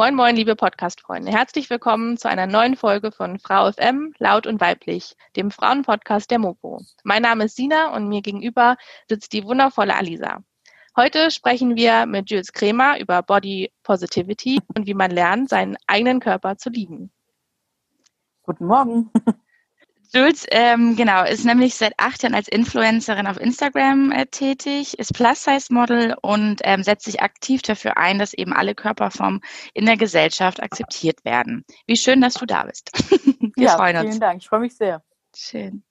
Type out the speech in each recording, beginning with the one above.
Moin, moin, liebe Podcast-Freunde. Herzlich willkommen zu einer neuen Folge von Frau FM, Laut und Weiblich, dem Frauenpodcast der Mopo. Mein Name ist Sina und mir gegenüber sitzt die wundervolle Alisa. Heute sprechen wir mit Jules Kremer über Body Positivity und wie man lernt, seinen eigenen Körper zu lieben. Guten Morgen. Jules, ähm, genau, ist nämlich seit acht Jahren als Influencerin auf Instagram äh, tätig, ist Plus-Size-Model und ähm, setzt sich aktiv dafür ein, dass eben alle Körperformen in der Gesellschaft akzeptiert werden. Wie schön, dass du da bist. Wir ja, freuen uns. Vielen Dank, ich freue mich sehr. Schön.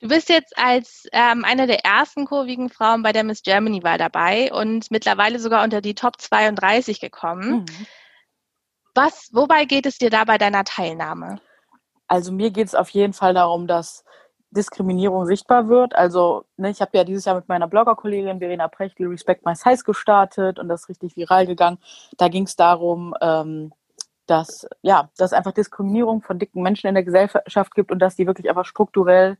Du bist jetzt als ähm, eine der ersten kurvigen Frauen bei der Miss Germany Wahl dabei und mittlerweile sogar unter die Top 32 gekommen. Mhm. Was, wobei geht es dir da bei deiner Teilnahme? Also mir geht es auf jeden Fall darum, dass Diskriminierung sichtbar wird. Also ne, ich habe ja dieses Jahr mit meiner Bloggerkollegin Verena Prechtl Respect My Size gestartet und das ist richtig viral gegangen. Da ging es darum, ähm, dass ja, dass einfach Diskriminierung von dicken Menschen in der Gesellschaft gibt und dass die wirklich einfach strukturell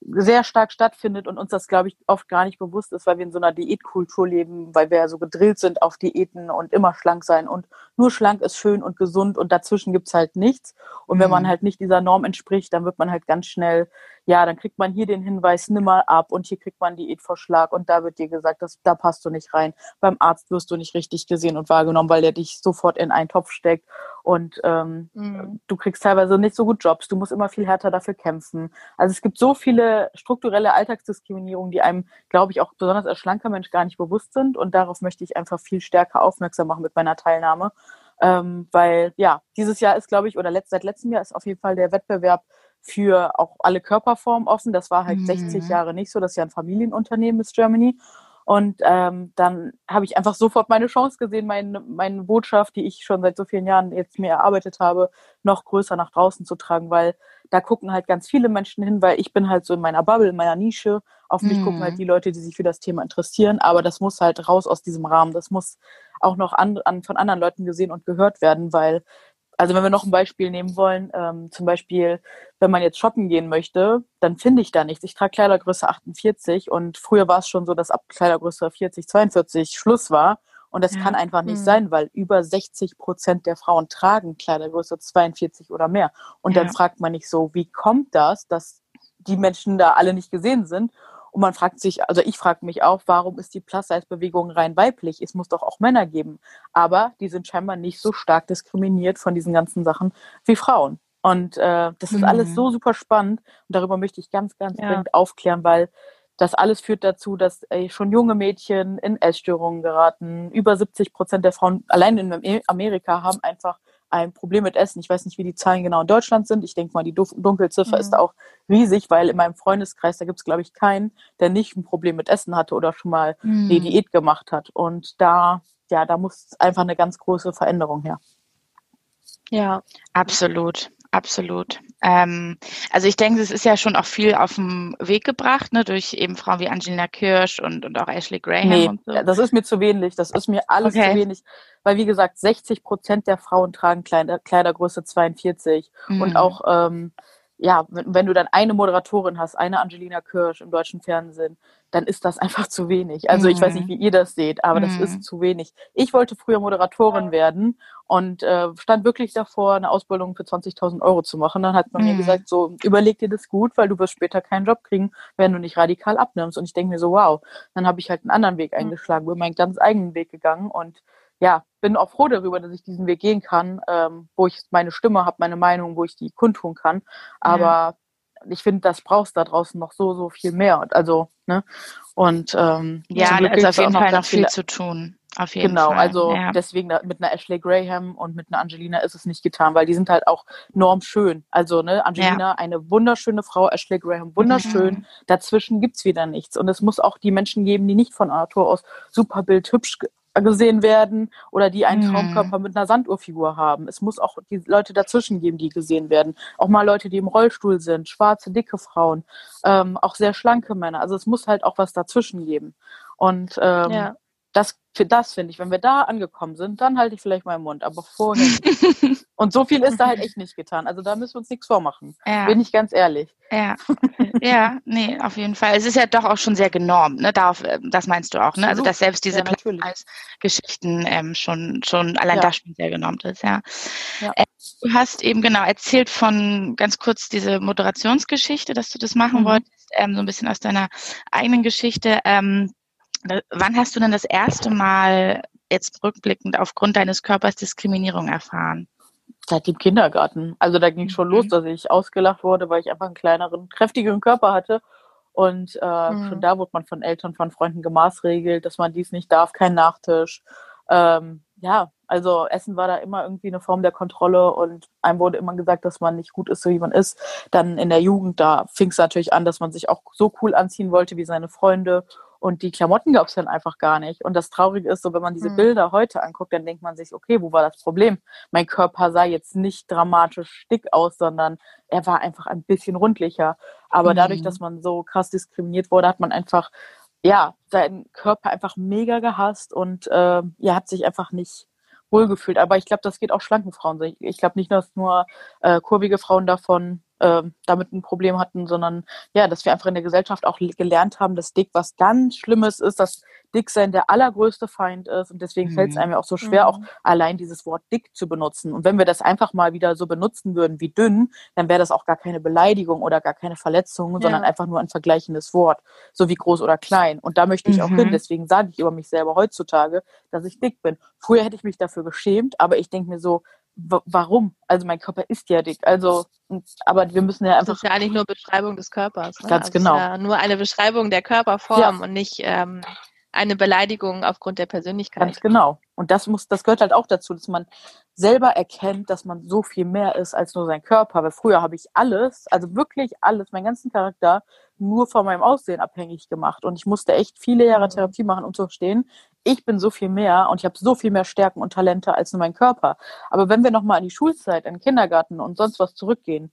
sehr stark stattfindet und uns das, glaube ich, oft gar nicht bewusst ist, weil wir in so einer Diätkultur leben, weil wir ja so gedrillt sind auf Diäten und immer schlank sein und nur schlank ist schön und gesund und dazwischen gibt's halt nichts. Und wenn man mhm. halt nicht dieser Norm entspricht, dann wird man halt ganz schnell ja, dann kriegt man hier den Hinweis, nimm mal ab und hier kriegt man Diätvorschlag und da wird dir gesagt, dass, da passt du nicht rein. Beim Arzt wirst du nicht richtig gesehen und wahrgenommen, weil der dich sofort in einen Topf steckt und ähm, mhm. du kriegst teilweise nicht so gut Jobs, du musst immer viel härter dafür kämpfen. Also es gibt so viele strukturelle Alltagsdiskriminierungen, die einem, glaube ich, auch besonders als schlanker Mensch gar nicht bewusst sind und darauf möchte ich einfach viel stärker aufmerksam machen mit meiner Teilnahme. Ähm, weil ja, dieses Jahr ist, glaube ich, oder letzt, seit letztem Jahr ist auf jeden Fall der Wettbewerb für auch alle Körperformen offen. Das war halt mhm. 60 Jahre nicht so. Das ist ja ein Familienunternehmen, Miss Germany. Und ähm, dann habe ich einfach sofort meine Chance gesehen, meine, meine Botschaft, die ich schon seit so vielen Jahren jetzt mir erarbeitet habe, noch größer nach draußen zu tragen, weil da gucken halt ganz viele Menschen hin, weil ich bin halt so in meiner Bubble, in meiner Nische. Auf mich mhm. gucken halt mhm. die Leute, die sich für das Thema interessieren, aber das muss halt raus aus diesem Rahmen. Das muss auch noch an, an, von anderen Leuten gesehen und gehört werden, weil also wenn wir noch ein Beispiel nehmen wollen, ähm, zum Beispiel, wenn man jetzt shoppen gehen möchte, dann finde ich da nichts. Ich trage Kleidergröße 48 und früher war es schon so, dass ab Kleidergröße 40, 42 Schluss war. Und das ja. kann einfach nicht mhm. sein, weil über 60 Prozent der Frauen tragen Kleidergröße 42 oder mehr. Und ja. dann fragt man nicht so, wie kommt das, dass die Menschen da alle nicht gesehen sind? Und man fragt sich, also ich frage mich auch, warum ist die Plus-Size-Bewegung rein weiblich? Es muss doch auch Männer geben. Aber die sind scheinbar nicht so stark diskriminiert von diesen ganzen Sachen wie Frauen. Und äh, das ist mhm. alles so super spannend. Und darüber möchte ich ganz, ganz ja. dringend aufklären, weil das alles führt dazu, dass ey, schon junge Mädchen in Essstörungen geraten. Über 70 Prozent der Frauen allein in Amerika haben einfach ein Problem mit Essen. Ich weiß nicht, wie die Zahlen genau in Deutschland sind. Ich denke mal, die Dunkelziffer mhm. ist auch riesig, weil in meinem Freundeskreis, da gibt es, glaube ich, keinen, der nicht ein Problem mit Essen hatte oder schon mal mhm. eine Diät gemacht hat. Und da, ja, da muss einfach eine ganz große Veränderung her. Ja, absolut. Absolut. Ähm, also ich denke, es ist ja schon auch viel auf den Weg gebracht, ne, durch eben Frauen wie Angelina Kirsch und, und auch Ashley Graham nee, und so. Das ist mir zu wenig. Das ist mir alles okay. zu wenig. Weil wie gesagt, 60 Prozent der Frauen tragen Kleider, Kleidergröße 42. Mhm. Und auch ähm, ja, wenn, wenn, du dann eine Moderatorin hast, eine Angelina Kirsch im deutschen Fernsehen, dann ist das einfach zu wenig. Also mhm. ich weiß nicht, mhm. wie ihr das seht, aber mhm. das ist mhm. zu wenig. Ich wollte früher Moderatorin werden und äh, stand wirklich davor, eine Ausbildung für 20.000 Euro zu machen. Dann hat man mhm. mir gesagt, so überleg dir das gut, weil du wirst später keinen Job kriegen, wenn du nicht radikal abnimmst. Und ich denke mir so, wow, dann habe ich halt einen anderen Weg mhm. eingeschlagen, bin meinen ganz eigenen Weg gegangen und ja, bin auch froh darüber, dass ich diesen Weg gehen kann, ähm, wo ich meine Stimme habe, meine Meinung, wo ich die kundtun kann. Aber ja. ich finde, das brauchst da draußen noch so, so viel mehr. Also, ne? Und ähm, ja, da ist auf jeden Fall noch viel zu tun. Auf jeden genau, Fall. also ja. deswegen mit einer Ashley Graham und mit einer Angelina ist es nicht getan, weil die sind halt auch normschön. Also, ne, Angelina, ja. eine wunderschöne Frau, Ashley Graham, wunderschön. Mhm. Dazwischen gibt's wieder nichts. Und es muss auch die Menschen geben, die nicht von Natur aus super bildhübsch gesehen werden oder die einen mhm. Traumkörper mit einer Sanduhrfigur haben. Es muss auch die Leute dazwischen geben, die gesehen werden. Auch mal Leute, die im Rollstuhl sind, schwarze, dicke Frauen, ähm, auch sehr schlanke Männer. Also es muss halt auch was dazwischen geben. Und ähm, ja. Das für das finde ich, wenn wir da angekommen sind, dann halte ich vielleicht meinen Mund, aber vorher. Und so viel ist da halt echt nicht getan. Also da müssen wir uns nichts vormachen. Ja. Bin ich ganz ehrlich. Ja. ja, nee, auf jeden Fall. Es ist ja doch auch schon sehr genormt, ne? Darauf, äh, das meinst du auch, ne? Also dass selbst diese ja, Geschichten ähm, schon, schon allein ja. da schon sehr genormt ist, ja. ja. Äh, du hast eben genau erzählt von ganz kurz diese Moderationsgeschichte, dass du das machen mhm. wolltest, ähm, so ein bisschen aus deiner eigenen Geschichte. Ähm, Wann hast du denn das erste Mal jetzt rückblickend aufgrund deines Körpers Diskriminierung erfahren? Seit dem Kindergarten. Also da ging schon mhm. los, dass ich ausgelacht wurde, weil ich einfach einen kleineren, kräftigeren Körper hatte. Und äh, mhm. schon da wurde man von Eltern, von Freunden gemaßregelt, dass man dies nicht darf, kein Nachtisch. Ähm, ja, also Essen war da immer irgendwie eine Form der Kontrolle und einem wurde immer gesagt, dass man nicht gut ist, so wie man ist. Dann in der Jugend, da fing es natürlich an, dass man sich auch so cool anziehen wollte wie seine Freunde und die Klamotten gab es dann einfach gar nicht. Und das Traurige ist so, wenn man diese mhm. Bilder heute anguckt, dann denkt man sich, okay, wo war das Problem? Mein Körper sah jetzt nicht dramatisch dick aus, sondern er war einfach ein bisschen rundlicher. Aber mhm. dadurch, dass man so krass diskriminiert wurde, hat man einfach, ja, seinen Körper einfach mega gehasst und äh, ja, hat sich einfach nicht wohlgefühlt. Aber ich glaube, das geht auch schlanken Frauen ich glaube nicht, dass nur äh, kurvige Frauen davon äh, damit ein Problem hatten, sondern ja, dass wir einfach in der Gesellschaft auch gelernt haben, dass dick was ganz Schlimmes ist, dass dick sein der allergrößte Feind ist und deswegen mhm. fällt es einem ja auch so schwer, mhm. auch allein dieses Wort dick zu benutzen. Und wenn wir das einfach mal wieder so benutzen würden wie dünn, dann wäre das auch gar keine Beleidigung oder gar keine Verletzung, ja. sondern einfach nur ein vergleichendes Wort, so wie groß oder klein. Und da möchte ich mhm. auch hin. Mhm. Deswegen sage ich über mich selber heutzutage, dass ich dick bin. Früher hätte ich mich dafür geschämt, aber ich denke mir so, warum? Also mein Körper ist ja dick. Also, aber wir müssen ja einfach. Das ist ja eigentlich nur Beschreibung des Körpers. Ne? Ganz also genau. Ja nur eine Beschreibung der Körperform ja. und nicht ähm, eine Beleidigung aufgrund der Persönlichkeit. Ganz genau. Und das muss, das gehört halt auch dazu, dass man selber erkennt, dass man so viel mehr ist als nur sein Körper. Weil früher habe ich alles, also wirklich alles, meinen ganzen Charakter nur von meinem Aussehen abhängig gemacht. Und ich musste echt viele Jahre mhm. Therapie machen, um zu verstehen, ich bin so viel mehr und ich habe so viel mehr Stärken und Talente als nur mein Körper. Aber wenn wir nochmal an die Schulzeit, an den Kindergarten und sonst was zurückgehen,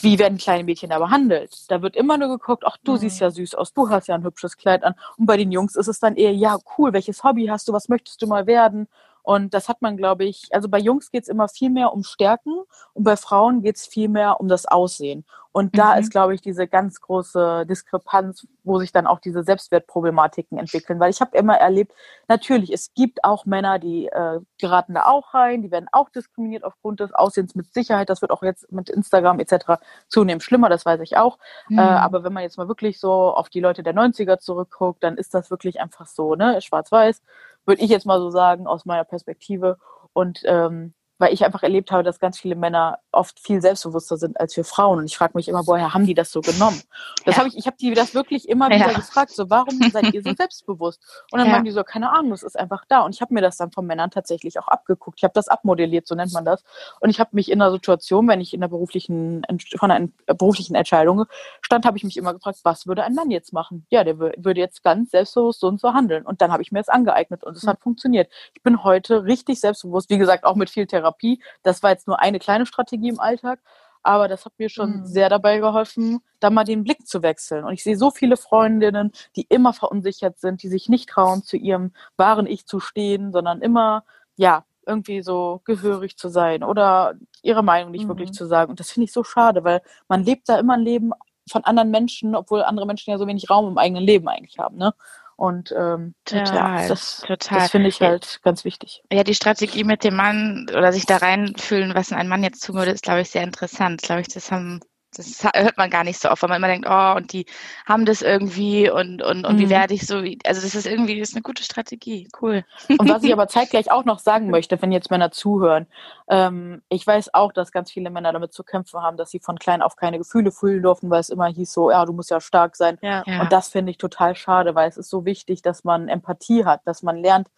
wie werden kleine Mädchen da behandelt? Da wird immer nur geguckt, ach, du mhm. siehst ja süß aus, du hast ja ein hübsches Kleid an. Und bei den Jungs ist es dann eher, ja, cool, welches Hobby hast du, was möchtest du mal werden? Und das hat man, glaube ich, also bei Jungs geht es immer viel mehr um Stärken und bei Frauen geht es viel mehr um das Aussehen. Und da mhm. ist, glaube ich, diese ganz große Diskrepanz, wo sich dann auch diese Selbstwertproblematiken entwickeln. Weil ich habe immer erlebt, natürlich, es gibt auch Männer, die äh, geraten da auch rein, die werden auch diskriminiert aufgrund des Aussehens mit Sicherheit. Das wird auch jetzt mit Instagram etc. zunehmend schlimmer, das weiß ich auch. Äh, mhm. Äh, aber wenn man jetzt mal wirklich so auf die Leute der 90er zurückguckt, dann ist das wirklich einfach so, ne, schwarz-weiß würde ich jetzt mal so sagen, aus meiner Perspektive. Und ähm, weil ich einfach erlebt habe, dass ganz viele Männer oft viel selbstbewusster sind als wir Frauen. Und ich frage mich immer, woher haben die das so genommen? Das ja. habe ich, ich habe die das wirklich immer wieder ja. gefragt, so warum seid ihr so selbstbewusst? Und dann ja. waren die so, keine Ahnung, das ist einfach da. Und ich habe mir das dann von Männern tatsächlich auch abgeguckt. Ich habe das abmodelliert, so nennt man das. Und ich habe mich in einer Situation, wenn ich in der beruflichen, von einer beruflichen Entscheidung stand, habe ich mich immer gefragt, was würde ein Mann jetzt machen? Ja, der würde jetzt ganz selbstbewusst so und so handeln. Und dann habe ich mir das angeeignet und es mhm. hat funktioniert. Ich bin heute richtig selbstbewusst, wie gesagt, auch mit viel Therapie Therapie. Das war jetzt nur eine kleine Strategie im Alltag, aber das hat mir schon mhm. sehr dabei geholfen, da mal den Blick zu wechseln. Und ich sehe so viele Freundinnen, die immer verunsichert sind, die sich nicht trauen, zu ihrem wahren Ich zu stehen, sondern immer, ja, irgendwie so gehörig zu sein oder ihre Meinung nicht mhm. wirklich zu sagen. Und das finde ich so schade, weil man lebt da immer ein Leben von anderen Menschen, obwohl andere Menschen ja so wenig Raum im eigenen Leben eigentlich haben. Ne? Und ähm, total, ja, das, total. das finde ich halt ganz wichtig. Ja, die Strategie mit dem Mann oder sich da reinfühlen, was ein Mann jetzt tun würde, ist, glaube ich, sehr interessant. Glaube ich, das haben das hört man gar nicht so oft, weil man immer denkt, oh, und die haben das irgendwie und, und, und mhm. wie werde ich so, also das ist irgendwie, das ist eine gute Strategie, cool. Und was ich aber zeitgleich auch noch sagen möchte, wenn jetzt Männer zuhören, ähm, ich weiß auch, dass ganz viele Männer damit zu kämpfen haben, dass sie von klein auf keine Gefühle fühlen durften, weil es immer hieß so, ja, du musst ja stark sein. Ja. Und das finde ich total schade, weil es ist so wichtig, dass man Empathie hat, dass man lernt,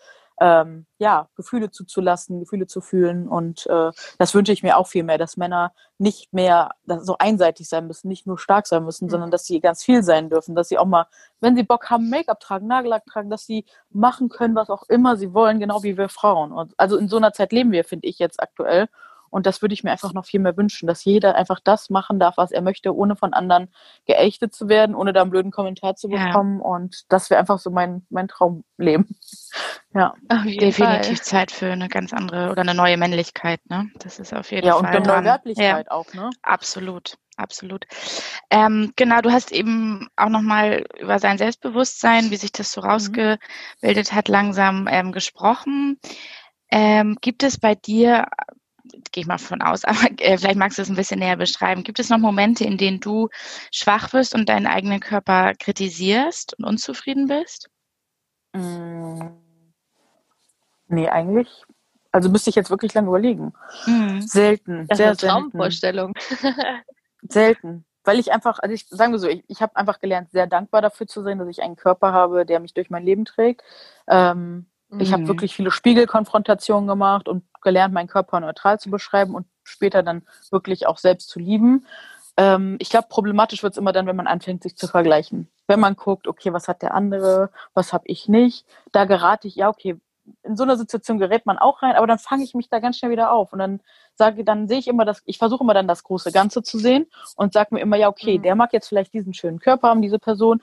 ähm, ja, Gefühle zuzulassen, Gefühle zu fühlen. Und äh, das wünsche ich mir auch viel mehr, dass Männer nicht mehr so einseitig sein müssen, nicht nur stark sein müssen, mhm. sondern dass sie ganz viel sein dürfen, dass sie auch mal, wenn sie Bock haben, Make-up tragen, Nagellack tragen, dass sie machen können, was auch immer sie wollen, genau wie wir Frauen. Und also in so einer Zeit leben wir, finde ich jetzt aktuell. Und das würde ich mir einfach noch viel mehr wünschen, dass jeder einfach das machen darf, was er möchte, ohne von anderen geächtet zu werden, ohne da einen blöden Kommentar zu bekommen. Ja. Und das wäre einfach so mein, mein Traumleben. Ja. Definitiv Fall. Zeit für eine ganz andere oder eine neue Männlichkeit, ne? Das ist auf jeden ja, Fall. Ja, und eine neue Werblichkeit ja. auch, ne? Absolut. Absolut. Ähm, genau, du hast eben auch nochmal über sein Selbstbewusstsein, wie sich das so mhm. rausgebildet hat, langsam ähm, gesprochen. Ähm, gibt es bei dir gehe ich mal von aus, aber äh, vielleicht magst du es ein bisschen näher beschreiben. Gibt es noch Momente, in denen du schwach wirst und deinen eigenen Körper kritisierst und unzufrieden bist? Mm. Nee, eigentlich. Also müsste ich jetzt wirklich lange überlegen. Mhm. Selten. Das sehr ist eine Traumvorstellung. selten. Weil ich einfach, also ich sagen wir so, ich, ich habe einfach gelernt, sehr dankbar dafür zu sein, dass ich einen Körper habe, der mich durch mein Leben trägt. Ähm, Mhm. Ich habe mhm. wirklich viele Spiegelkonfrontationen gemacht und gelernt, meinen Körper neutral zu beschreiben und später dann wirklich auch selbst zu lieben. Ähm, ich glaube, problematisch wird es immer dann, wenn man anfängt, sich zu vergleichen. Wenn man guckt, okay, was hat der andere, was habe ich nicht, da gerate ich, ja, okay, in so einer Situation gerät man auch rein, aber dann fange ich mich da ganz schnell wieder auf und dann sage, dann sehe ich immer das, ich versuche immer dann das große Ganze zu sehen und sage mir immer, ja, okay, mhm. der mag jetzt vielleicht diesen schönen Körper haben, diese Person,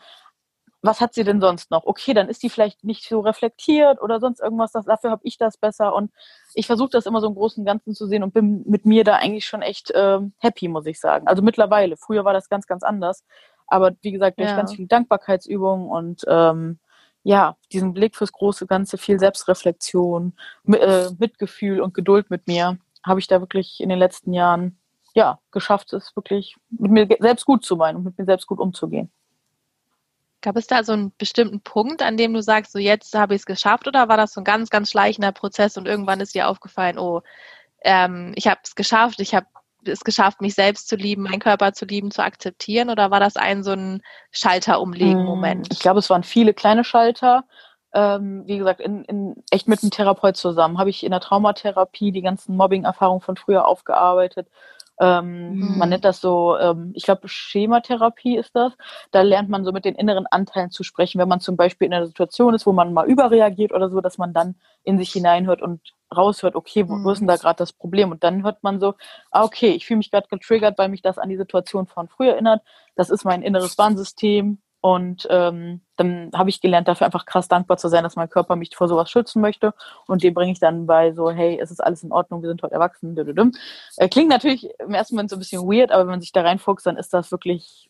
was hat sie denn sonst noch? Okay, dann ist sie vielleicht nicht so reflektiert oder sonst irgendwas. Das, dafür habe ich das besser. Und ich versuche das immer so im Großen und Ganzen zu sehen und bin mit mir da eigentlich schon echt äh, happy, muss ich sagen. Also mittlerweile. Früher war das ganz, ganz anders. Aber wie gesagt, durch ja. ganz viele Dankbarkeitsübungen und ähm, ja, diesen Blick fürs große Ganze, viel Selbstreflexion, äh, Mitgefühl und Geduld mit mir, habe ich da wirklich in den letzten Jahren ja geschafft, es wirklich mit mir selbst gut zu meinen und mit mir selbst gut umzugehen. Gab es da so einen bestimmten Punkt, an dem du sagst, so jetzt habe ich es geschafft oder war das so ein ganz, ganz schleichender Prozess und irgendwann ist dir aufgefallen, oh, ähm, ich habe es geschafft, ich habe es geschafft, mich selbst zu lieben, meinen Körper zu lieben, zu akzeptieren oder war das ein so ein Schalter umlegen Moment? Ich glaube, es waren viele kleine Schalter. Ähm, wie gesagt, in, in, echt mit einem Therapeut zusammen habe ich in der Traumatherapie die ganzen Mobbing-Erfahrungen von früher aufgearbeitet ähm, mhm. Man nennt das so, ähm, ich glaube, Schematherapie ist das. Da lernt man so mit den inneren Anteilen zu sprechen, wenn man zum Beispiel in einer Situation ist, wo man mal überreagiert oder so, dass man dann in sich hineinhört und raushört, okay, wo, wo ist denn da mhm. gerade das Problem? Und dann hört man so, ah, okay, ich fühle mich gerade getriggert, weil mich das an die Situation von früher erinnert. Das ist mein inneres Warnsystem. Und ähm, dann habe ich gelernt, dafür einfach krass dankbar zu sein, dass mein Körper mich vor sowas schützen möchte. Und dem bringe ich dann bei so, hey, es ist alles in Ordnung, wir sind heute erwachsen. Äh, klingt natürlich im ersten Moment so ein bisschen weird, aber wenn man sich da reinfuchst, dann ist das wirklich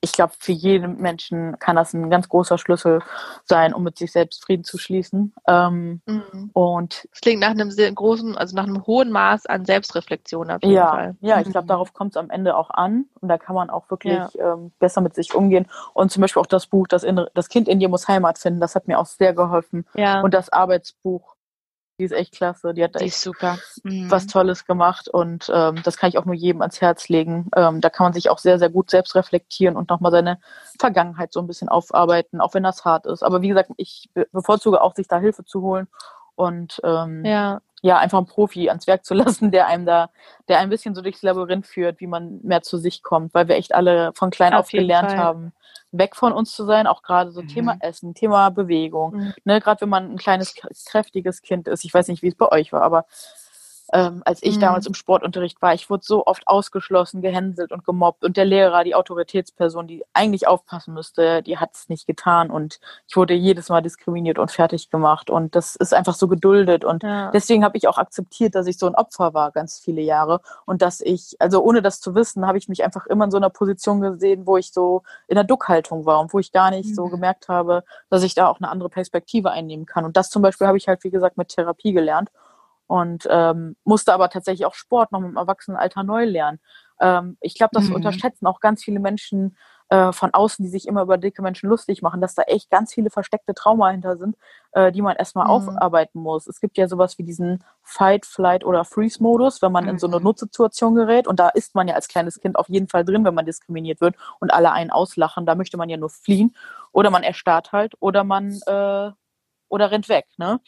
ich glaube, für jeden Menschen kann das ein ganz großer Schlüssel sein, um mit sich selbst Frieden zu schließen. Ähm, mhm. Und das klingt nach einem sehr großen, also nach einem hohen Maß an Selbstreflexion auf jeden ja, Fall. Ja, ich glaube, mhm. darauf kommt es am Ende auch an. Und da kann man auch wirklich ja. ähm, besser mit sich umgehen. Und zum Beispiel auch das Buch, das, in, das Kind in dir muss Heimat finden, das hat mir auch sehr geholfen. Ja. Und das Arbeitsbuch die ist echt klasse. Die hat da die echt super. Mhm. was Tolles gemacht und ähm, das kann ich auch nur jedem ans Herz legen. Ähm, da kann man sich auch sehr, sehr gut selbst reflektieren und nochmal seine Vergangenheit so ein bisschen aufarbeiten, auch wenn das hart ist. Aber wie gesagt, ich bevorzuge auch, sich da Hilfe zu holen und ähm, ja ja, einfach einen Profi ans Werk zu lassen, der einem da, der ein bisschen so durchs Labyrinth führt, wie man mehr zu sich kommt, weil wir echt alle von klein auf, auf gelernt Fall. haben, weg von uns zu sein, auch gerade so mhm. Thema Essen, Thema Bewegung. Mhm. Ne, gerade wenn man ein kleines, kräftiges Kind ist, ich weiß nicht, wie es bei euch war, aber ähm, als ich mhm. damals im Sportunterricht war. Ich wurde so oft ausgeschlossen, gehänselt und gemobbt. Und der Lehrer, die Autoritätsperson, die eigentlich aufpassen müsste, die hat es nicht getan. Und ich wurde jedes Mal diskriminiert und fertig gemacht. Und das ist einfach so geduldet. Und ja. deswegen habe ich auch akzeptiert, dass ich so ein Opfer war, ganz viele Jahre. Und dass ich, also ohne das zu wissen, habe ich mich einfach immer in so einer Position gesehen, wo ich so in der Duckhaltung war und wo ich gar nicht mhm. so gemerkt habe, dass ich da auch eine andere Perspektive einnehmen kann. Und das zum Beispiel habe ich halt, wie gesagt, mit Therapie gelernt und ähm, musste aber tatsächlich auch Sport noch im Erwachsenenalter neu lernen. Ähm, ich glaube, das mhm. unterschätzen auch ganz viele Menschen äh, von außen, die sich immer über dicke Menschen lustig machen, dass da echt ganz viele versteckte Trauma hinter sind, äh, die man erstmal mhm. aufarbeiten muss. Es gibt ja sowas wie diesen Fight, Flight oder Freeze-Modus, wenn man mhm. in so eine mhm. Notsituation gerät. Und da ist man ja als kleines Kind auf jeden Fall drin, wenn man diskriminiert wird und alle einen auslachen. Da möchte man ja nur fliehen. Oder man erstarrt halt oder man äh, oder rennt weg. Ne?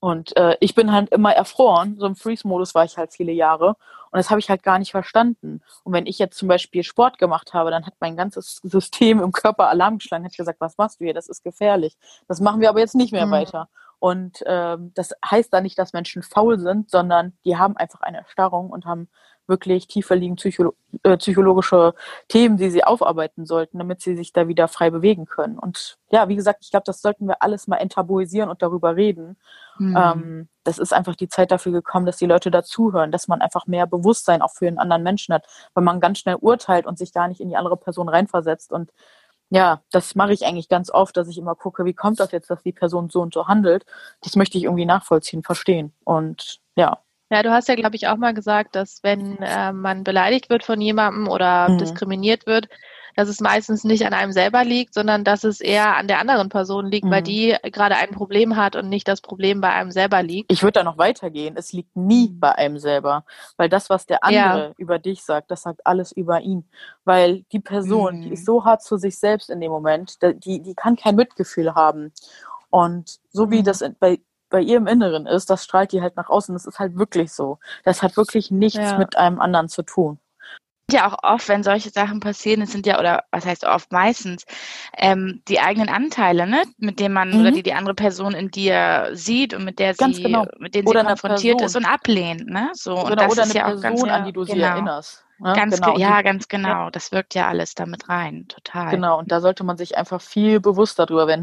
Und äh, ich bin halt immer erfroren. So im Freeze-Modus war ich halt viele Jahre. Und das habe ich halt gar nicht verstanden. Und wenn ich jetzt zum Beispiel Sport gemacht habe, dann hat mein ganzes System im Körper Alarm geschlagen, hat gesagt, was machst du hier? Das ist gefährlich. Das machen wir aber jetzt nicht mehr mhm. weiter. Und ähm, das heißt da nicht, dass Menschen faul sind, sondern die haben einfach eine Erstarrung und haben wirklich tiefer liegende Psycholo äh, psychologische Themen, die sie aufarbeiten sollten, damit sie sich da wieder frei bewegen können. Und ja, wie gesagt, ich glaube, das sollten wir alles mal enttabuisieren und darüber reden. Mhm. Ähm, das ist einfach die Zeit dafür gekommen, dass die Leute dazuhören, dass man einfach mehr Bewusstsein auch für den anderen Menschen hat, weil man ganz schnell urteilt und sich gar nicht in die andere Person reinversetzt. Und ja, das mache ich eigentlich ganz oft, dass ich immer gucke, wie kommt das jetzt, dass die Person so und so handelt. Das möchte ich irgendwie nachvollziehen, verstehen. Und ja, ja, du hast ja, glaube ich, auch mal gesagt, dass wenn äh, man beleidigt wird von jemandem oder mhm. diskriminiert wird, dass es meistens nicht an einem selber liegt, sondern dass es eher an der anderen Person liegt, mhm. weil die gerade ein Problem hat und nicht das Problem bei einem selber liegt. Ich würde da noch weitergehen. Es liegt nie mhm. bei einem selber, weil das, was der andere ja. über dich sagt, das sagt alles über ihn. Weil die Person, mhm. die ist so hart zu sich selbst in dem Moment, die, die kann kein Mitgefühl haben. Und so wie mhm. das bei bei ihr im Inneren ist, das strahlt die halt nach außen. Das ist halt wirklich so. Das hat wirklich nichts ja. mit einem anderen zu tun. Ja, auch oft, wenn solche Sachen passieren, es sind ja, oder was heißt oft, meistens, ähm, die eigenen Anteile, ne, mit denen man mhm. oder die die andere Person in dir sieht und mit der ganz sie, genau. mit denen oder sie konfrontiert ist und ablehnt, ne, so. Oder, und das oder ist eine ja Person, auch ganz, an die du genau. sie erinnerst. Ne? Ganz genau. Ge ja, ganz genau. Ja. Das wirkt ja alles damit rein, total. Genau, und da sollte man sich einfach viel bewusster drüber äh,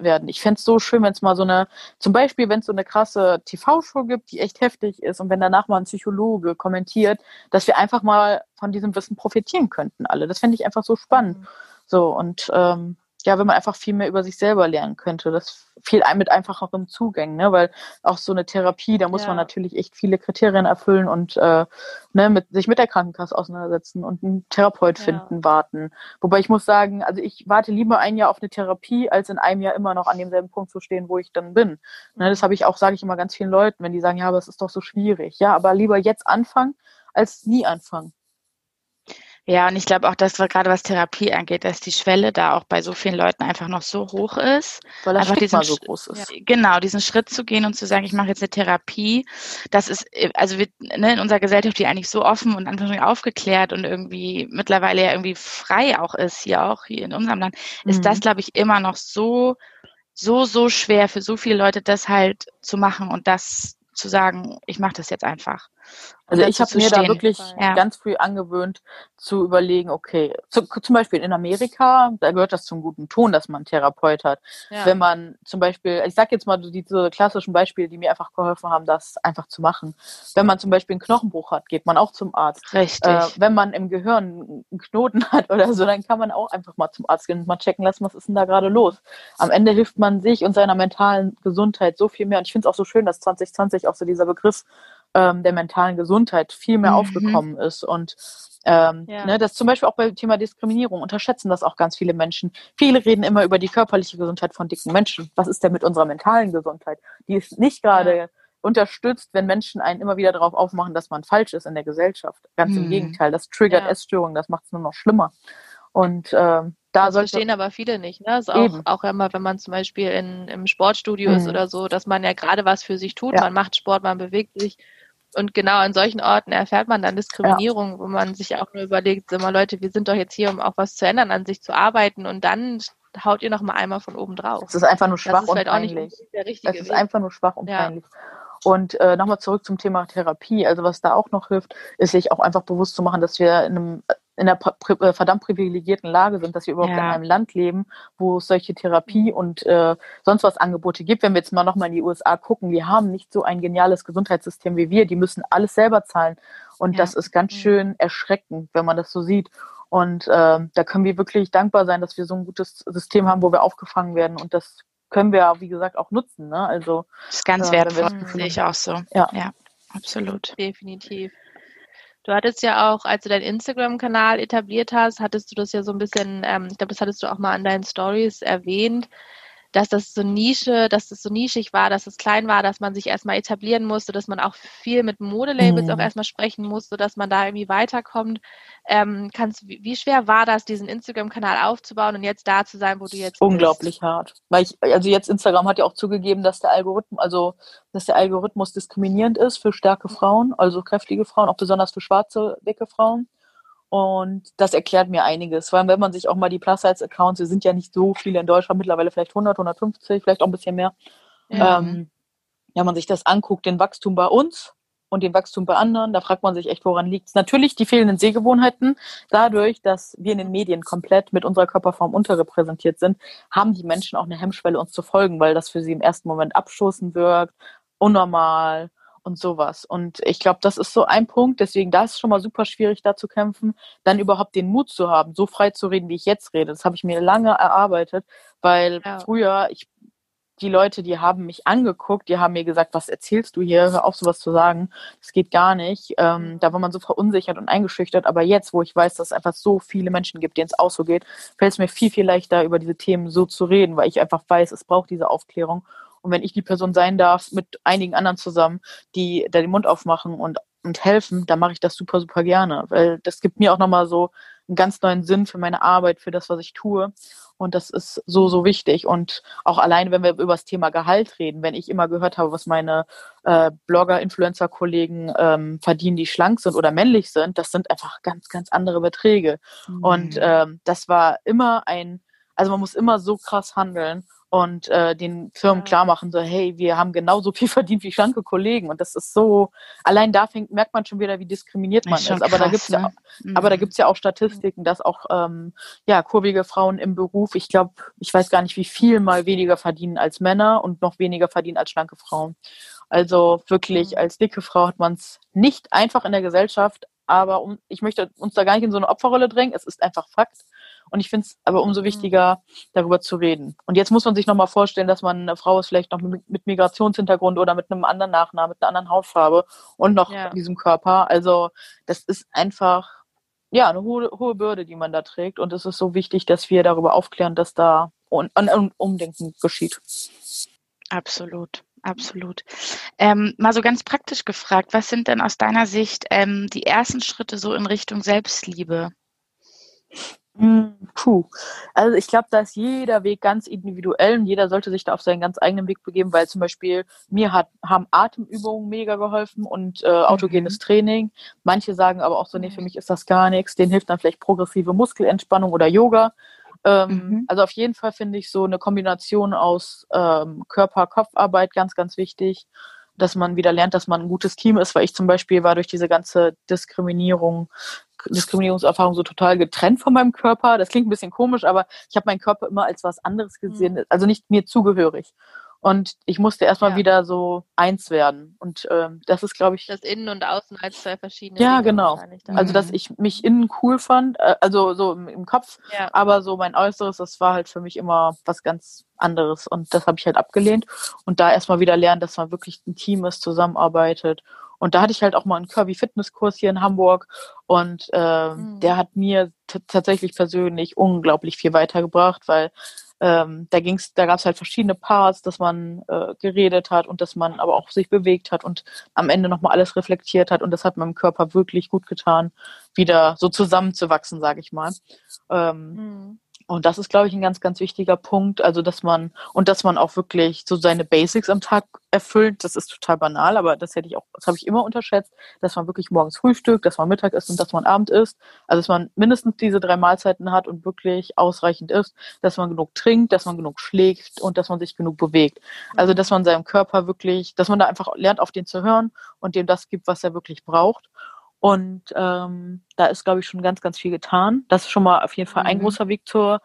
werden. Ich fände es so schön, wenn es mal so eine, zum Beispiel, wenn es so eine krasse TV-Show gibt, die echt heftig ist und wenn danach mal ein Psychologe kommentiert, dass wir einfach mal von diesem Wissen profitieren könnten alle. Das fände ich einfach so spannend. Mhm. So, und ähm, ja, wenn man einfach viel mehr über sich selber lernen könnte. Das viel mit einfacheren Zugängen, ne? Weil auch so eine Therapie, da muss ja. man natürlich echt viele Kriterien erfüllen und äh, ne, mit, sich mit der Krankenkasse auseinandersetzen und einen Therapeut ja. finden, warten. Wobei ich muss sagen, also ich warte lieber ein Jahr auf eine Therapie, als in einem Jahr immer noch an demselben Punkt zu stehen, wo ich dann bin. Ne, das habe ich auch, sage ich immer ganz vielen Leuten, wenn die sagen, ja, aber es ist doch so schwierig. Ja, aber lieber jetzt anfangen, als nie anfangen. Ja, und ich glaube auch, dass gerade was Therapie angeht, dass die Schwelle da auch bei so vielen Leuten einfach noch so hoch ist. Weil das einfach diesen, so groß ist. Genau, diesen Schritt zu gehen und zu sagen, ich mache jetzt eine Therapie, das ist, also wir, ne, in unserer Gesellschaft, die eigentlich so offen und aufgeklärt und irgendwie mittlerweile ja irgendwie frei auch ist, hier auch, hier in unserem Land, mhm. ist das, mhm. glaube ich, immer noch so, so, so schwer für so viele Leute, das halt zu machen und das zu sagen, ich mache das jetzt einfach. Also ich habe mir stehen. da wirklich ja. ganz früh angewöhnt zu überlegen, okay, zu, zum Beispiel in Amerika, da gehört das zum guten Ton, dass man einen Therapeut hat. Ja. Wenn man zum Beispiel, ich sage jetzt mal diese klassischen Beispiele, die mir einfach geholfen haben, das einfach zu machen. Wenn man zum Beispiel einen Knochenbruch hat, geht man auch zum Arzt. Richtig. Äh, wenn man im Gehirn einen Knoten hat oder so, dann kann man auch einfach mal zum Arzt gehen und mal checken lassen, was ist denn da gerade los. Am Ende hilft man sich und seiner mentalen Gesundheit so viel mehr. Und ich finde es auch so schön, dass 2020 auch so dieser Begriff ähm, der mentalen Gesundheit viel mehr mhm. aufgekommen ist. Und ähm, ja. ne, das zum Beispiel auch beim Thema Diskriminierung unterschätzen das auch ganz viele Menschen. Viele reden immer über die körperliche Gesundheit von dicken Menschen. Was ist denn mit unserer mentalen Gesundheit? Die ist nicht gerade ja. unterstützt, wenn Menschen einen immer wieder darauf aufmachen, dass man falsch ist in der Gesellschaft. Ganz mhm. im Gegenteil, das triggert ja. Essstörungen, das macht es nur noch schlimmer. Und ähm, da das verstehen aber viele nicht. Ne? Also auch, auch immer, wenn man zum Beispiel in, im Sportstudio mhm. ist oder so, dass man ja gerade was für sich tut. Man macht Sport, man bewegt sich und genau an solchen Orten erfährt man dann Diskriminierung, ja. wo man sich auch nur überlegt, sag mal Leute, wir sind doch jetzt hier, um auch was zu ändern, an sich zu arbeiten und dann haut ihr noch mal einmal von oben drauf. Das ist einfach nur schwach und peinlich. Das ist einfach nur schwach und ja. peinlich. Und äh, nochmal zurück zum Thema Therapie. Also was da auch noch hilft, ist sich auch einfach bewusst zu machen, dass wir in einem in einer äh, verdammt privilegierten Lage sind, dass wir überhaupt ja. in einem Land leben, wo es solche Therapie mhm. und äh, sonst was Angebote gibt. Wenn wir jetzt mal nochmal in die USA gucken, die haben nicht so ein geniales Gesundheitssystem wie wir. Die müssen alles selber zahlen. Und ja. das ist ganz mhm. schön erschreckend, wenn man das so sieht. Und äh, da können wir wirklich dankbar sein, dass wir so ein gutes System haben, wo wir aufgefangen werden. Und das können wir, wie gesagt, auch nutzen. Ne? Also, das ist ganz äh, wertvoll, sehe ich auch so. Ja. ja, absolut. Definitiv. Du hattest ja auch, als du deinen Instagram-Kanal etabliert hast, hattest du das ja so ein bisschen, ähm, ich glaube, das hattest du auch mal an deinen Stories erwähnt, dass das so Nische, dass das so nischig war, dass es klein war, dass man sich erstmal etablieren musste, dass man auch viel mit Modelabels mhm. auch erstmal sprechen musste, dass man da irgendwie weiterkommt. Ähm, kannst, wie schwer war das, diesen Instagram-Kanal aufzubauen und jetzt da zu sein, wo du jetzt Unglaublich bist? hart. Weil ich, also jetzt Instagram hat ja auch zugegeben, dass der Algorithmus, also dass der Algorithmus diskriminierend ist für starke Frauen, also kräftige Frauen, auch besonders für schwarze, dicke Frauen. Und das erklärt mir einiges. Vor allem, wenn man sich auch mal die Plus-Size-Accounts, wir sind ja nicht so viele in Deutschland, mittlerweile vielleicht 100, 150, vielleicht auch ein bisschen mehr. Ja. Ähm, wenn man sich das anguckt, den Wachstum bei uns und den Wachstum bei anderen, da fragt man sich echt, woran liegt es. Natürlich die fehlenden Sehgewohnheiten. Dadurch, dass wir in den Medien komplett mit unserer Körperform unterrepräsentiert sind, haben die Menschen auch eine Hemmschwelle, uns zu folgen, weil das für sie im ersten Moment abstoßen wirkt, unnormal und sowas. Und ich glaube, das ist so ein Punkt, deswegen da ist es schon mal super schwierig, da zu kämpfen, dann überhaupt den Mut zu haben, so frei zu reden, wie ich jetzt rede. Das habe ich mir lange erarbeitet, weil ja. früher, ich, die Leute, die haben mich angeguckt, die haben mir gesagt, was erzählst du hier? Hör auf, sowas zu sagen. Das geht gar nicht. Ähm, da war man so verunsichert und eingeschüchtert. Aber jetzt, wo ich weiß, dass es einfach so viele Menschen gibt, denen es auch so geht, fällt es mir viel, viel leichter, über diese Themen so zu reden, weil ich einfach weiß, es braucht diese Aufklärung. Und wenn ich die Person sein darf, mit einigen anderen zusammen, die da den Mund aufmachen und, und helfen, dann mache ich das super, super gerne. Weil das gibt mir auch nochmal so einen ganz neuen Sinn für meine Arbeit, für das, was ich tue. Und das ist so, so wichtig. Und auch allein, wenn wir über das Thema Gehalt reden, wenn ich immer gehört habe, was meine äh, Blogger, Influencer-Kollegen ähm, verdienen, die schlank sind oder männlich sind, das sind einfach ganz, ganz andere Beträge. Mhm. Und ähm, das war immer ein, also man muss immer so krass handeln und äh, den Firmen ja. klar machen, so, hey, wir haben genauso viel verdient wie schlanke Kollegen. Und das ist so, allein da fängt, merkt man schon wieder, wie diskriminiert man ist. ist. Aber, krass, da gibt's ne? ja auch, mhm. aber da gibt's ja auch Statistiken, dass auch ähm, ja, kurvige Frauen im Beruf, ich glaube, ich weiß gar nicht, wie viel mal weniger verdienen als Männer und noch weniger verdienen als schlanke Frauen. Also wirklich, mhm. als dicke Frau hat man es nicht einfach in der Gesellschaft, aber um, ich möchte uns da gar nicht in so eine Opferrolle drängen. Es ist einfach Fakt. Und ich finde es aber umso mhm. wichtiger, darüber zu reden. Und jetzt muss man sich nochmal vorstellen, dass man eine Frau ist vielleicht noch mit, Migrationshintergrund oder mit einem anderen Nachnamen, mit einer anderen Hautfarbe und noch ja. diesem Körper. Also das ist einfach ja eine hohe, hohe Bürde, die man da trägt. Und es ist so wichtig, dass wir darüber aufklären, dass da ein, ein Umdenken geschieht. Absolut. Absolut. Ähm, mal so ganz praktisch gefragt, was sind denn aus deiner Sicht ähm, die ersten Schritte so in Richtung Selbstliebe? Hm, puh. Also ich glaube, da ist jeder Weg ganz individuell und jeder sollte sich da auf seinen ganz eigenen Weg begeben, weil zum Beispiel mir hat, haben Atemübungen mega geholfen und äh, autogenes mhm. Training. Manche sagen aber auch so, nee, für mich ist das gar nichts. Denen hilft dann vielleicht progressive Muskelentspannung oder Yoga. Ähm, mhm. Also auf jeden Fall finde ich so eine Kombination aus ähm, Körper-Kopfarbeit ganz, ganz wichtig dass man wieder lernt, dass man ein gutes Team ist, weil ich zum Beispiel war durch diese ganze Diskriminierung Diskriminierungserfahrung so total getrennt von meinem Körper. Das klingt ein bisschen komisch, aber ich habe meinen Körper immer als was anderes gesehen, mhm. also nicht mir zugehörig. Und ich musste erstmal ja. wieder so eins werden. Und ähm, das ist, glaube ich. Das Innen und Außen als zwei verschiedene. Ja, Dinge genau. Also, dass ich mich innen cool fand, äh, also so im, im Kopf, ja. aber so mein Äußeres, das war halt für mich immer was ganz anderes. Und das habe ich halt abgelehnt. Und da erstmal wieder lernen, dass man wirklich ein Team ist, zusammenarbeitet und da hatte ich halt auch mal einen Kirby Fitness Kurs hier in Hamburg und äh, mhm. der hat mir tatsächlich persönlich unglaublich viel weitergebracht, weil ähm, da ging's, da gab es halt verschiedene Parts, dass man äh, geredet hat und dass man aber auch sich bewegt hat und am Ende nochmal alles reflektiert hat und das hat meinem Körper wirklich gut getan, wieder so zusammenzuwachsen, sage ich mal. Ähm, mhm. Und das ist, glaube ich, ein ganz, ganz wichtiger Punkt. Also, dass man, und dass man auch wirklich so seine Basics am Tag erfüllt. Das ist total banal, aber das hätte ich auch, das habe ich immer unterschätzt, dass man wirklich morgens Frühstück, dass man Mittag isst und dass man Abend isst. Also, dass man mindestens diese drei Mahlzeiten hat und wirklich ausreichend isst, dass man genug trinkt, dass man genug schlägt und dass man sich genug bewegt. Also, dass man seinem Körper wirklich, dass man da einfach lernt, auf den zu hören und dem das gibt, was er wirklich braucht. Und ähm, da ist, glaube ich, schon ganz, ganz viel getan. Das ist schon mal auf jeden Fall ein mhm. großer Weg zur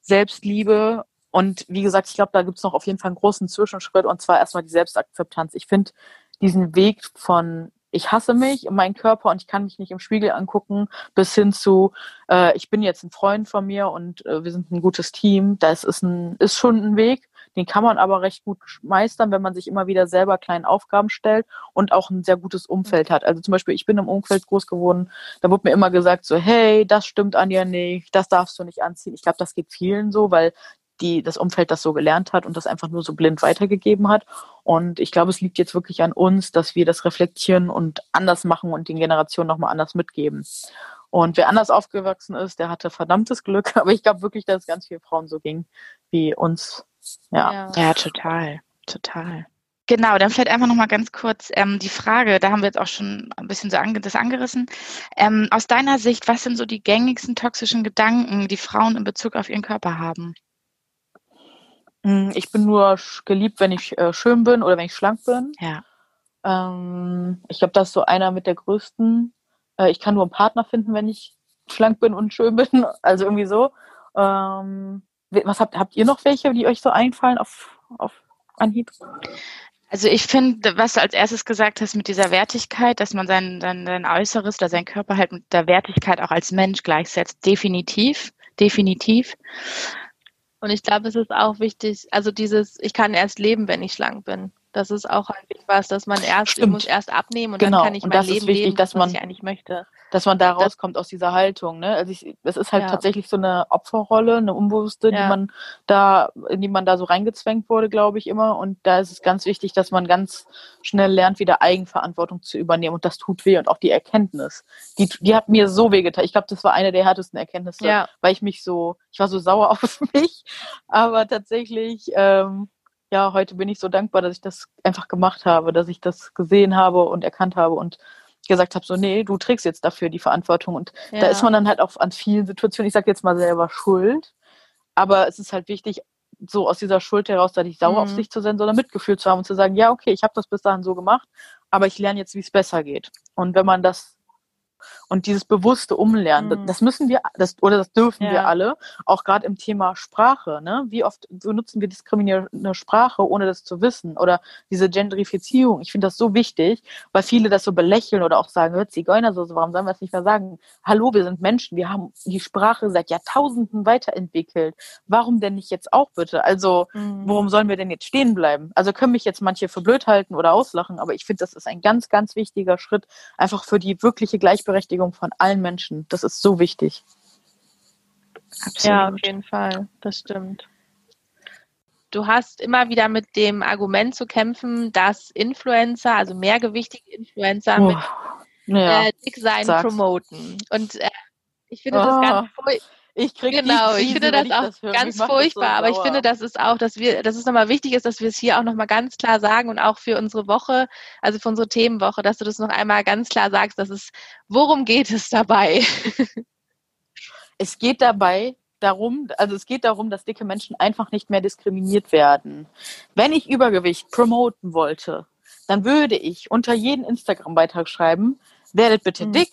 Selbstliebe. Und wie gesagt, ich glaube, da gibt es noch auf jeden Fall einen großen Zwischenschritt und zwar erstmal die Selbstakzeptanz. Ich finde diesen Weg von ich hasse mich und meinen Körper und ich kann mich nicht im Spiegel angucken, bis hin zu, äh, ich bin jetzt ein Freund von mir und äh, wir sind ein gutes Team. Das ist, ein, ist schon ein Weg. Den kann man aber recht gut meistern, wenn man sich immer wieder selber kleinen Aufgaben stellt und auch ein sehr gutes Umfeld hat. Also zum Beispiel, ich bin im Umfeld groß geworden, da wurde mir immer gesagt, so, hey, das stimmt an dir nicht, das darfst du nicht anziehen. Ich glaube, das geht vielen so, weil die, das Umfeld das so gelernt hat und das einfach nur so blind weitergegeben hat. Und ich glaube, es liegt jetzt wirklich an uns, dass wir das reflektieren und anders machen und den Generationen nochmal anders mitgeben. Und wer anders aufgewachsen ist, der hatte verdammtes Glück. Aber ich glaube wirklich, dass es ganz vielen Frauen so ging wie uns. Ja, ja, ja total, total. Genau, dann vielleicht einfach nochmal ganz kurz ähm, die Frage, da haben wir jetzt auch schon ein bisschen so ange das angerissen. Ähm, aus deiner Sicht, was sind so die gängigsten toxischen Gedanken, die Frauen in Bezug auf ihren Körper haben? Hm, ich bin nur geliebt, wenn ich äh, schön bin oder wenn ich schlank bin. Ja. Ähm, ich glaube, das ist so einer mit der größten. Äh, ich kann nur einen Partner finden, wenn ich schlank bin und schön bin. Also irgendwie so. Ähm, was habt, habt ihr noch welche, die euch so einfallen auf, auf Anhieb? Also ich finde, was du als erstes gesagt hast mit dieser Wertigkeit, dass man sein, sein, sein Äußeres oder sein Körper halt mit der Wertigkeit auch als Mensch gleichsetzt, definitiv, definitiv. Und ich glaube, es ist auch wichtig, also dieses, ich kann erst leben, wenn ich schlank bin. Das ist auch häufig was, dass man erst, Stimmt. ich muss erst abnehmen und genau. dann kann ich und mein Leben wichtig, leben, dass man, was ich eigentlich möchte. Dass man da rauskommt aus dieser Haltung. Ne? Also ich, es ist halt ja. tatsächlich so eine Opferrolle, eine unbewusste, ja. die man da, in die man da so reingezwängt wurde, glaube ich immer. Und da ist es ganz wichtig, dass man ganz schnell lernt, wieder Eigenverantwortung zu übernehmen. Und das tut weh. Und auch die Erkenntnis, die, die hat mir so weh getan. Ich glaube, das war eine der härtesten Erkenntnisse, ja. weil ich mich so, ich war so sauer auf mich. Aber tatsächlich, ähm, ja, heute bin ich so dankbar, dass ich das einfach gemacht habe, dass ich das gesehen habe und erkannt habe und gesagt habe, so, nee, du trägst jetzt dafür die Verantwortung. Und ja. da ist man dann halt auch an vielen Situationen, ich sage jetzt mal selber schuld, aber es ist halt wichtig, so aus dieser Schuld heraus da nicht sauer mhm. auf sich zu sein, sondern Mitgefühl zu haben und zu sagen, ja, okay, ich habe das bis dahin so gemacht, aber ich lerne jetzt, wie es besser geht. Und wenn man das und dieses bewusste Umlernen, mhm. das müssen wir, das, oder das dürfen ja. wir alle, auch gerade im Thema Sprache. Ne? Wie oft benutzen wir diskriminierende Sprache, ohne das zu wissen? Oder diese Genderifizierung. Ich finde das so wichtig, weil viele das so belächeln oder auch sagen, hört Zigeuner so, warum sollen wir es nicht mehr sagen? Hallo, wir sind Menschen, wir haben die Sprache seit Jahrtausenden weiterentwickelt. Warum denn nicht jetzt auch bitte? Also, mhm. worum sollen wir denn jetzt stehen bleiben? Also können mich jetzt manche für blöd halten oder auslachen, aber ich finde, das ist ein ganz, ganz wichtiger Schritt, einfach für die wirkliche Gleichberechtigung Gleichberechtigung von allen Menschen. Das ist so wichtig. Absolut. Ja, auf jeden Fall. Das stimmt. Du hast immer wieder mit dem Argument zu kämpfen, dass Influencer, also mehrgewichtige Influencer oh, mit ja, äh, Dicksein promoten. Und äh, ich finde oh. das ganz ich kriege genau, Krise, ich finde das auch das ganz furchtbar, so aber ich finde, das ist auch, dass wir, dass es nochmal wichtig ist, dass wir es hier auch nochmal ganz klar sagen und auch für unsere Woche, also für unsere Themenwoche, dass du das noch einmal ganz klar sagst, dass es, worum geht es dabei? es geht dabei darum, also es geht darum, dass dicke Menschen einfach nicht mehr diskriminiert werden. Wenn ich Übergewicht promoten wollte, dann würde ich unter jeden Instagram-Beitrag schreiben, werdet bitte mhm. dick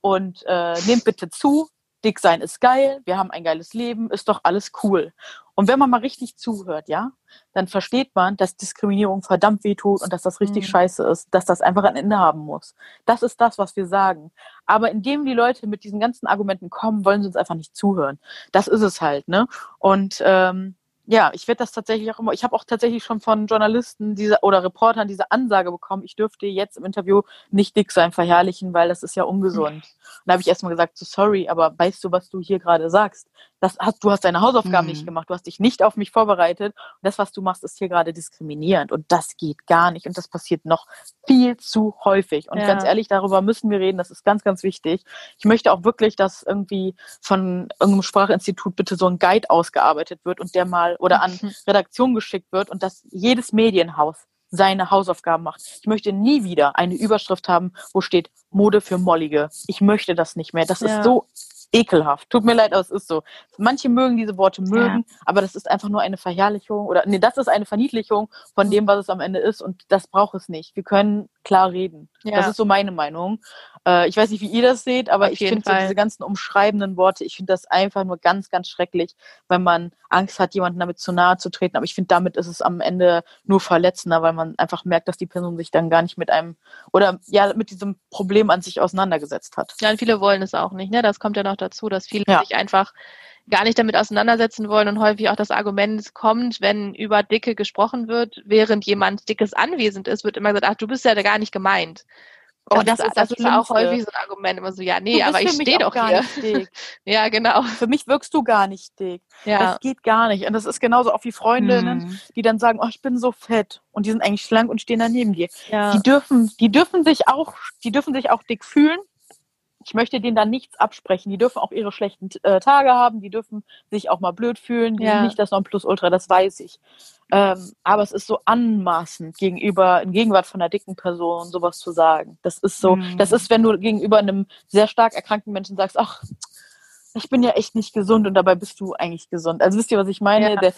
und äh, nehmt bitte zu, dick sein ist geil, wir haben ein geiles Leben, ist doch alles cool. Und wenn man mal richtig zuhört, ja, dann versteht man, dass Diskriminierung verdammt weh tut und dass das richtig mhm. scheiße ist, dass das einfach ein Ende haben muss. Das ist das, was wir sagen. Aber indem die Leute mit diesen ganzen Argumenten kommen, wollen sie uns einfach nicht zuhören. Das ist es halt, ne? Und ähm, ja, ich werde das tatsächlich auch immer, ich habe auch tatsächlich schon von Journalisten diese, oder Reportern diese Ansage bekommen, ich dürfte jetzt im Interview nicht dick sein, verherrlichen, weil das ist ja ungesund. Und da habe ich erstmal gesagt, so sorry, aber weißt du, was du hier gerade sagst? Das hast, du hast deine Hausaufgaben mhm. nicht gemacht, du hast dich nicht auf mich vorbereitet. Und das, was du machst, ist hier gerade diskriminierend. Und das geht gar nicht. Und das passiert noch viel zu häufig. Und ja. ganz ehrlich, darüber müssen wir reden. Das ist ganz, ganz wichtig. Ich möchte auch wirklich, dass irgendwie von irgendeinem Sprachinstitut bitte so ein Guide ausgearbeitet wird und der mal oder an mhm. Redaktion geschickt wird und dass jedes Medienhaus seine Hausaufgaben macht. Ich möchte nie wieder eine Überschrift haben, wo steht Mode für Mollige. Ich möchte das nicht mehr. Das ja. ist so ekelhaft. Tut mir leid, aber es ist so. Manche mögen diese Worte mögen, ja. aber das ist einfach nur eine Verherrlichung oder nee, das ist eine Verniedlichung von dem, was es am Ende ist und das braucht es nicht. Wir können klar reden. Ja. Das ist so meine Meinung. Äh, ich weiß nicht, wie ihr das seht, aber Auf ich finde so diese ganzen umschreibenden Worte, ich finde das einfach nur ganz, ganz schrecklich, wenn man Angst hat, jemandem damit zu nahe zu treten. Aber ich finde, damit ist es am Ende nur verletzender, weil man einfach merkt, dass die Person sich dann gar nicht mit einem oder ja mit diesem Problem an sich auseinandergesetzt hat. Ja, und viele wollen es auch nicht. Ne? Das kommt ja noch dazu, dass viele ja. sich einfach gar nicht damit auseinandersetzen wollen und häufig auch das Argument kommt, wenn über Dicke gesprochen wird, während jemand Dickes anwesend ist, wird immer gesagt, ach, du bist ja da gar nicht gemeint. Oh, das, das, ist, das, das ist auch häufig so ein Argument, immer so, ja, nee, aber ich stehe doch gar hier. Nicht dick. ja, genau. Für mich wirkst du gar nicht dick. Ja. Das geht gar nicht. Und das ist genauso auch wie Freundinnen, hm. die dann sagen, oh, ich bin so fett. Und die sind eigentlich schlank und stehen da neben dir. Ja. Die dürfen, die dürfen sich auch, die dürfen sich auch dick fühlen ich möchte denen dann nichts absprechen. Die dürfen auch ihre schlechten äh, Tage haben, die dürfen sich auch mal blöd fühlen, die ja. sind nicht das Nonplusultra, das weiß ich. Ähm, aber es ist so anmaßend gegenüber, in Gegenwart von einer dicken Person sowas zu sagen. Das ist so, mhm. das ist, wenn du gegenüber einem sehr stark erkrankten Menschen sagst, ach, ich bin ja echt nicht gesund und dabei bist du eigentlich gesund. Also wisst ihr, was ich meine? Ja. Der,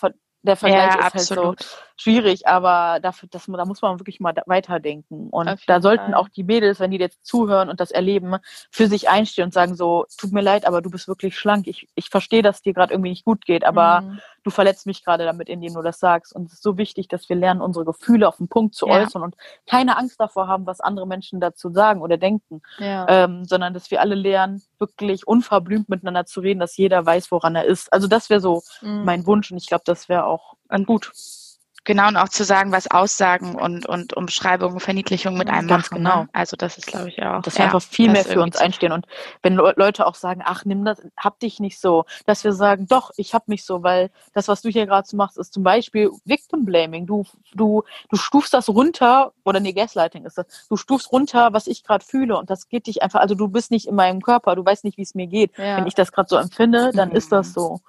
der Vergleich ja, ist absolut. halt so schwierig, aber dafür, das, da muss man wirklich mal weiterdenken. Und da sollten Fall. auch die Mädels, wenn die jetzt zuhören und das erleben, für sich einstehen und sagen so, tut mir leid, aber du bist wirklich schlank. Ich, ich verstehe, dass dir gerade irgendwie nicht gut geht, aber mhm. Du verletzt mich gerade damit, indem du das sagst. Und es ist so wichtig, dass wir lernen, unsere Gefühle auf den Punkt zu ja. äußern und keine Angst davor haben, was andere Menschen dazu sagen oder denken, ja. ähm, sondern dass wir alle lernen, wirklich unverblümt miteinander zu reden, dass jeder weiß, woran er ist. Also das wäre so mhm. mein Wunsch und ich glaube, das wäre auch gut. Genau, und auch zu sagen, was Aussagen und, und Umschreibungen, Verniedlichungen mit einem Ganz machen. Ne? Genau. Also das ist, glaube ich, auch. Dass wir einfach viel mehr für uns einstehen. Und wenn Leute auch sagen, ach, nimm das, hab dich nicht so, dass wir sagen, doch, ich hab mich so, weil das, was du hier gerade so machst, ist zum Beispiel Victim Blaming. Du, du, du stufst das runter, oder nee, Gaslighting ist das, du stufst runter, was ich gerade fühle und das geht dich einfach, also du bist nicht in meinem Körper, du weißt nicht, wie es mir geht. Ja. Wenn ich das gerade so empfinde, dann mhm. ist das so.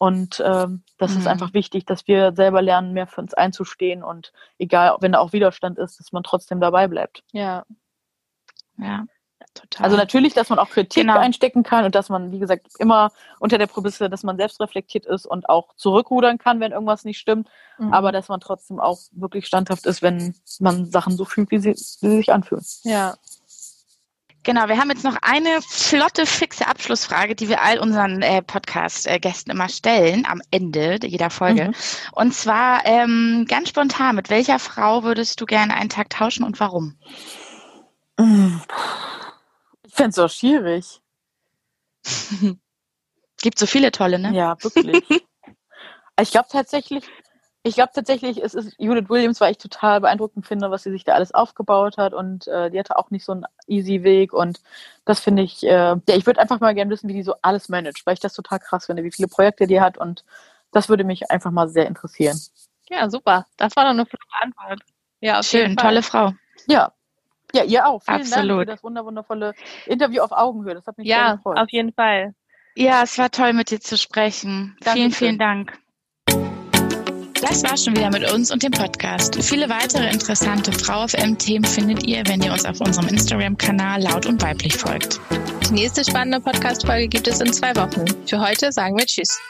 Und ähm, das mhm. ist einfach wichtig, dass wir selber lernen, mehr für uns einzustehen und egal, wenn da auch Widerstand ist, dass man trotzdem dabei bleibt. Ja. Ja. Total. Also natürlich, dass man auch Kritik genau. einstecken kann und dass man, wie gesagt, immer unter der Prämisse, dass man selbst reflektiert ist und auch zurückrudern kann, wenn irgendwas nicht stimmt, mhm. aber dass man trotzdem auch wirklich standhaft ist, wenn man Sachen so fühlt, wie sie, wie sie sich anfühlen. Ja, Genau, wir haben jetzt noch eine flotte, fixe Abschlussfrage, die wir all unseren äh, Podcast-Gästen immer stellen am Ende jeder Folge. Mhm. Und zwar ähm, ganz spontan, mit welcher Frau würdest du gerne einen Tag tauschen und warum? Ich fände es so schwierig. Gibt so viele tolle, ne? Ja, wirklich. ich glaube tatsächlich, ich glaube tatsächlich, es ist Judith Williams, weil ich total beeindruckend finde, was sie sich da alles aufgebaut hat und äh, die hatte auch nicht so einen easy Weg und das finde ich, äh, ja, ich würde einfach mal gerne wissen, wie die so alles managt, weil ich das total krass finde, wie viele Projekte die hat und das würde mich einfach mal sehr interessieren. Ja, super. Das war doch eine flache Antwort. Ja, schön, tolle Frau. Ja. Ja, ihr auch. Vielen Absolut. Dank für das wunderwundervolle Interview auf Augenhöhe. Das hat mich ja, sehr gefreut. Ja, auf jeden Fall. Ja, es war toll, mit dir zu sprechen. Dankeschön. Vielen, vielen Dank. Das war schon wieder mit uns und dem Podcast. Viele weitere interessante Frau FM Themen findet ihr, wenn ihr uns auf unserem Instagram-Kanal laut und weiblich folgt. Die nächste spannende Podcast-Folge gibt es in zwei Wochen. Für heute sagen wir Tschüss.